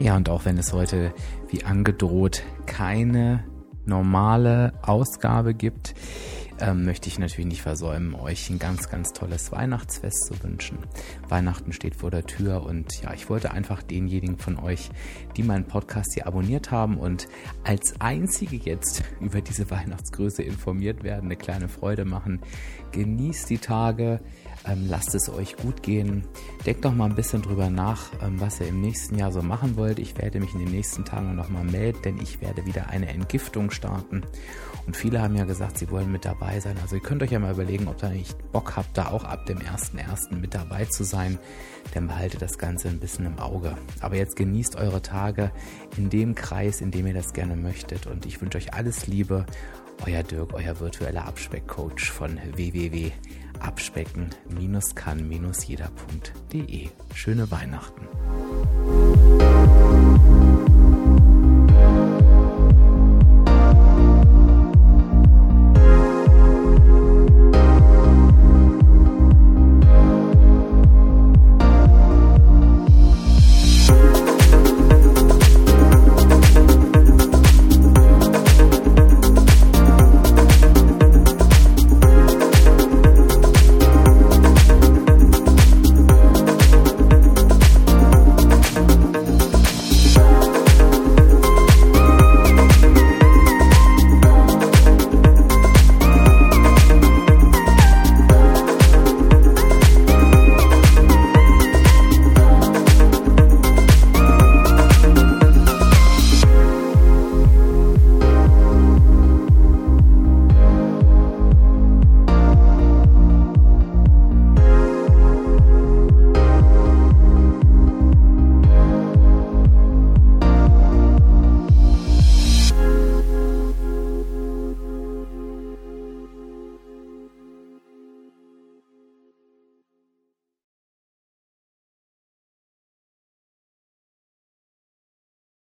Ja, und auch wenn es heute wie angedroht keine normale Ausgabe gibt, ähm, möchte ich natürlich nicht versäumen, euch ein ganz, ganz tolles Weihnachtsfest zu wünschen. Weihnachten steht vor der Tür und ja, ich wollte einfach denjenigen von euch, die meinen Podcast hier abonniert haben und als einzige jetzt über diese Weihnachtsgröße informiert werden, eine kleine Freude machen. Genießt die Tage, ähm, lasst es euch gut gehen. Denkt doch mal ein bisschen drüber nach, ähm, was ihr im nächsten Jahr so machen wollt. Ich werde mich in den nächsten Tagen nochmal melden, denn ich werde wieder eine Entgiftung starten. Und viele haben ja gesagt, sie wollen mit dabei sein. Also ihr könnt euch ja mal überlegen, ob ihr nicht Bock habt, da auch ab dem 1.1. mit dabei zu sein. Dann behaltet das Ganze ein bisschen im Auge. Aber jetzt genießt eure Tage in dem Kreis, in dem ihr das gerne möchtet. Und ich wünsche euch alles Liebe. Euer Dirk, euer virtueller Abspeckcoach von www abspecken-kann-jeder.de. Schöne Weihnachten.